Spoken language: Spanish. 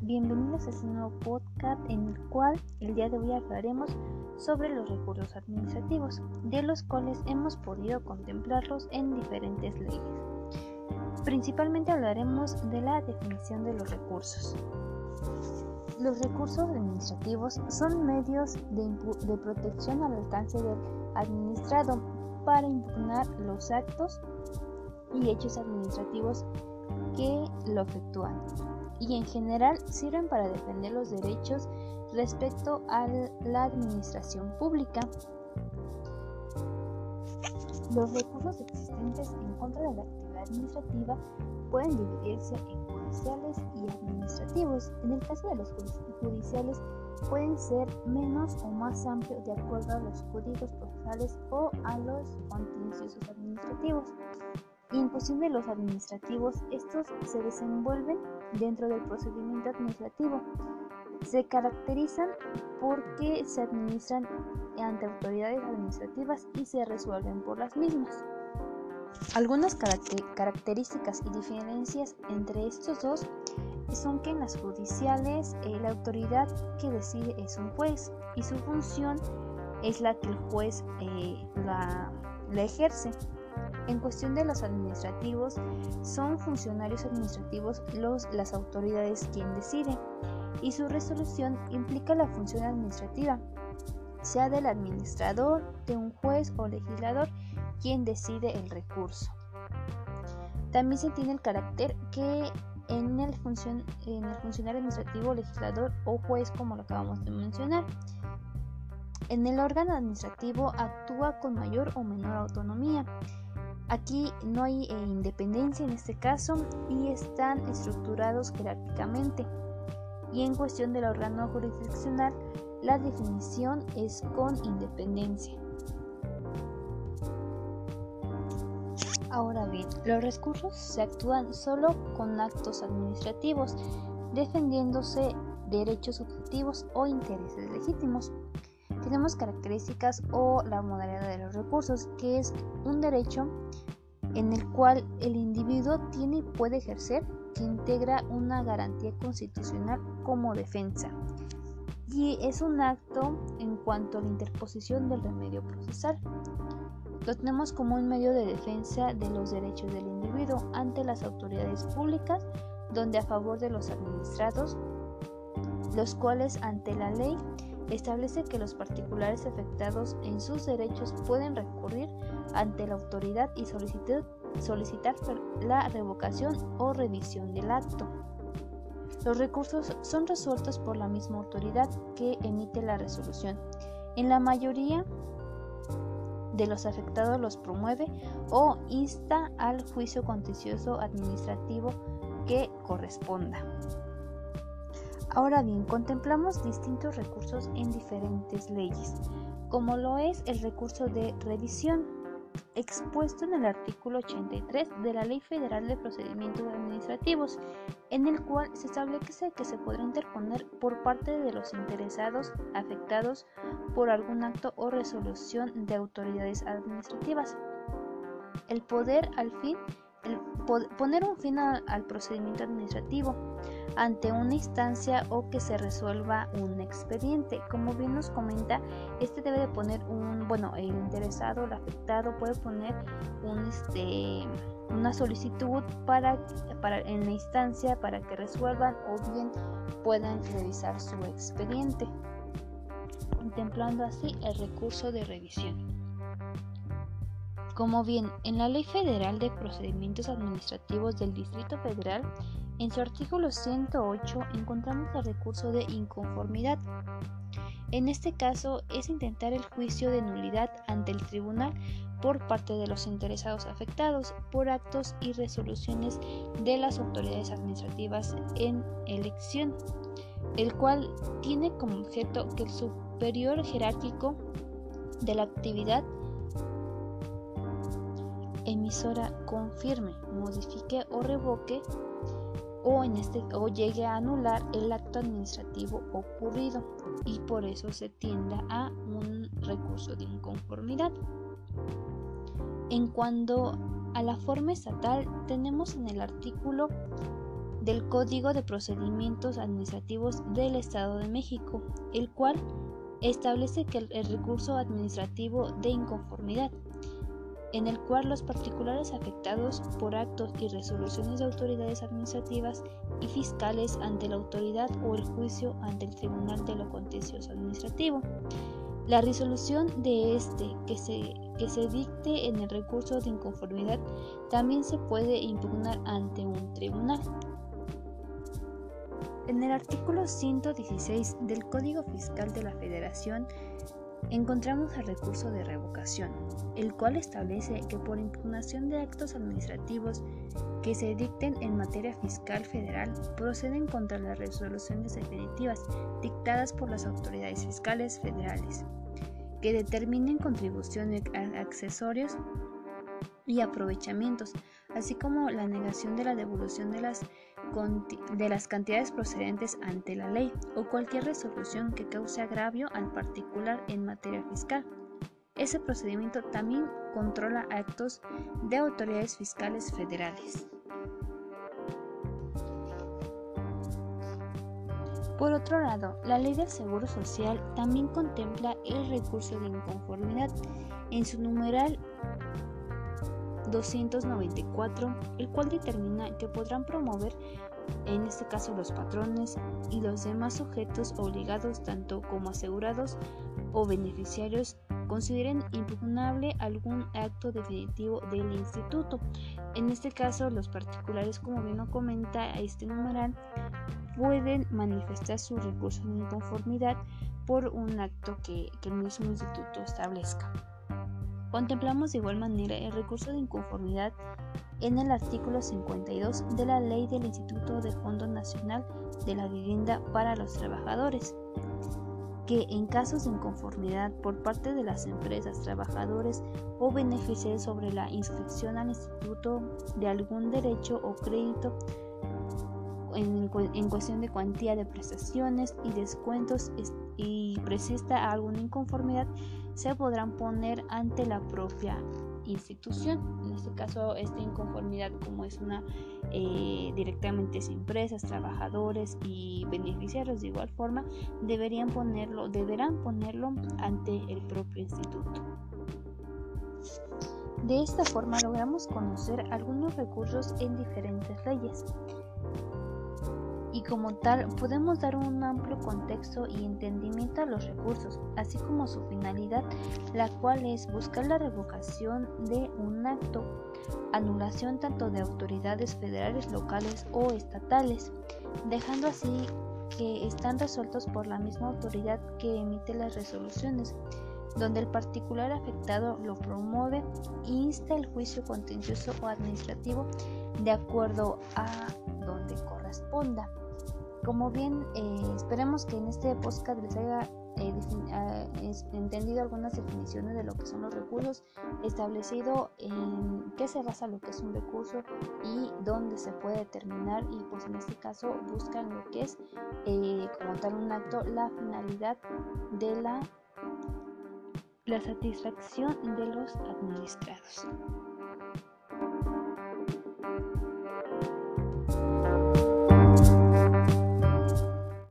bienvenidos a este nuevo podcast en el cual el día de hoy hablaremos sobre los recursos administrativos, de los cuales hemos podido contemplarlos en diferentes leyes. Principalmente hablaremos de la definición de los recursos. Los recursos administrativos son medios de, de protección al alcance del administrado para impugnar los actos y hechos administrativos que lo efectúan y en general sirven para defender los derechos respecto a la administración pública. Los recursos existentes en contra de la actividad administrativa pueden dividirse en judiciales y administrativos. En el caso de los judiciales pueden ser menos o más amplios de acuerdo a los códigos procesales o a los contenciosos administrativos. De los administrativos, estos se desenvuelven dentro del procedimiento administrativo. Se caracterizan porque se administran ante autoridades administrativas y se resuelven por las mismas. Algunas características y diferencias entre estos dos son que en las judiciales eh, la autoridad que decide es un juez y su función es la que el juez eh, la ejerce. En cuestión de los administrativos, son funcionarios administrativos los, las autoridades quien deciden y su resolución implica la función administrativa, sea del administrador, de un juez o legislador quien decide el recurso. También se tiene el carácter que en el, en el funcionario administrativo, legislador o juez, como lo acabamos de mencionar, en el órgano administrativo actúa con mayor o menor autonomía Aquí no hay eh, independencia en este caso y están estructurados jerárquicamente. Y en cuestión del órgano jurisdiccional, la definición es con independencia. Ahora bien, los recursos se actúan solo con actos administrativos, defendiéndose derechos subjetivos o intereses legítimos. Tenemos características o la modalidad de los recursos, que es un derecho en el cual el individuo tiene y puede ejercer que integra una garantía constitucional como defensa y es un acto en cuanto a la interposición del remedio procesal. Lo tenemos como un medio de defensa de los derechos del individuo ante las autoridades públicas, donde a favor de los administrados, los cuales ante la ley establece que los particulares afectados en sus derechos pueden recurrir ante la autoridad y solicitar, la revocación o revisión del acto. Los recursos son resueltos por la misma autoridad que emite la resolución. En la mayoría de los afectados los promueve o insta al juicio contencioso administrativo que corresponda. Ahora bien, contemplamos distintos recursos en diferentes leyes, como lo es el recurso de revisión, expuesto en el artículo 83 de la Ley Federal de Procedimientos Administrativos, en el cual se establece que se podrá interponer por parte de los interesados afectados por algún acto o resolución de autoridades administrativas. El poder al fin poner un fin al procedimiento administrativo ante una instancia o que se resuelva un expediente. Como bien nos comenta, este debe de poner un, bueno, el interesado, el afectado puede poner un, este, una solicitud para, para en la instancia para que resuelvan o bien puedan revisar su expediente, contemplando así el recurso de revisión. Como bien, en la Ley Federal de Procedimientos Administrativos del Distrito Federal, en su artículo 108 encontramos el recurso de inconformidad. En este caso es intentar el juicio de nulidad ante el tribunal por parte de los interesados afectados por actos y resoluciones de las autoridades administrativas en elección, el cual tiene como objeto que el superior jerárquico de la actividad emisora confirme, modifique o revoque o, en este, o llegue a anular el acto administrativo ocurrido y por eso se tienda a un recurso de inconformidad. En cuanto a la forma estatal, tenemos en el artículo del Código de Procedimientos Administrativos del Estado de México, el cual establece que el recurso administrativo de inconformidad, en el cual los particulares afectados por actos y resoluciones de autoridades administrativas y fiscales ante la autoridad o el juicio ante el Tribunal de lo Contencioso Administrativo. La resolución de este que se, que se dicte en el recurso de inconformidad también se puede impugnar ante un tribunal. En el artículo 116 del Código Fiscal de la Federación encontramos el recurso de revocación, el cual establece que por impugnación de actos administrativos que se dicten en materia fiscal federal proceden contra las resoluciones definitivas dictadas por las autoridades fiscales federales, que determinen contribuciones accesorios y aprovechamientos, así como la negación de la devolución de las de las cantidades procedentes ante la ley o cualquier resolución que cause agravio al particular en materia fiscal. Ese procedimiento también controla actos de autoridades fiscales federales. Por otro lado, la ley del Seguro Social también contempla el recurso de inconformidad en su numeral 294, el cual determina que podrán promover, en este caso los patrones y los demás sujetos obligados, tanto como asegurados o beneficiarios, consideren impugnable algún acto definitivo del instituto. En este caso, los particulares, como bien lo comenta este numeral, pueden manifestar su recurso de inconformidad por un acto que, que el mismo instituto establezca. Contemplamos de igual manera el recurso de inconformidad en el artículo 52 de la Ley del Instituto de Fondo Nacional de la Vivienda para los Trabajadores, que en casos de inconformidad por parte de las empresas, trabajadores o beneficiarios sobre la inscripción al instituto de algún derecho o crédito en, cuestión de cuantía de prestaciones y descuentos y persista alguna inconformidad, se podrán poner ante la propia institución. En este caso, esta inconformidad, como es una eh, directamente es empresas, trabajadores y beneficiarios de igual forma, deberían ponerlo, deberán ponerlo ante el propio instituto. De esta forma logramos conocer algunos recursos en diferentes leyes como tal podemos dar un amplio contexto y entendimiento a los recursos, así como su finalidad, la cual es buscar la revocación de un acto, anulación tanto de autoridades federales, locales o estatales, dejando así que están resueltos por la misma autoridad que emite las resoluciones, donde el particular afectado lo promueve e insta el juicio contencioso o administrativo de acuerdo a donde corresponda. Como bien eh, esperemos que en este podcast les haya eh, ah, entendido algunas definiciones de lo que son los recursos, establecido en qué se basa lo que es un recurso y dónde se puede determinar y pues en este caso buscan lo que es eh, como tal un acto la finalidad de la, la satisfacción de los administrados.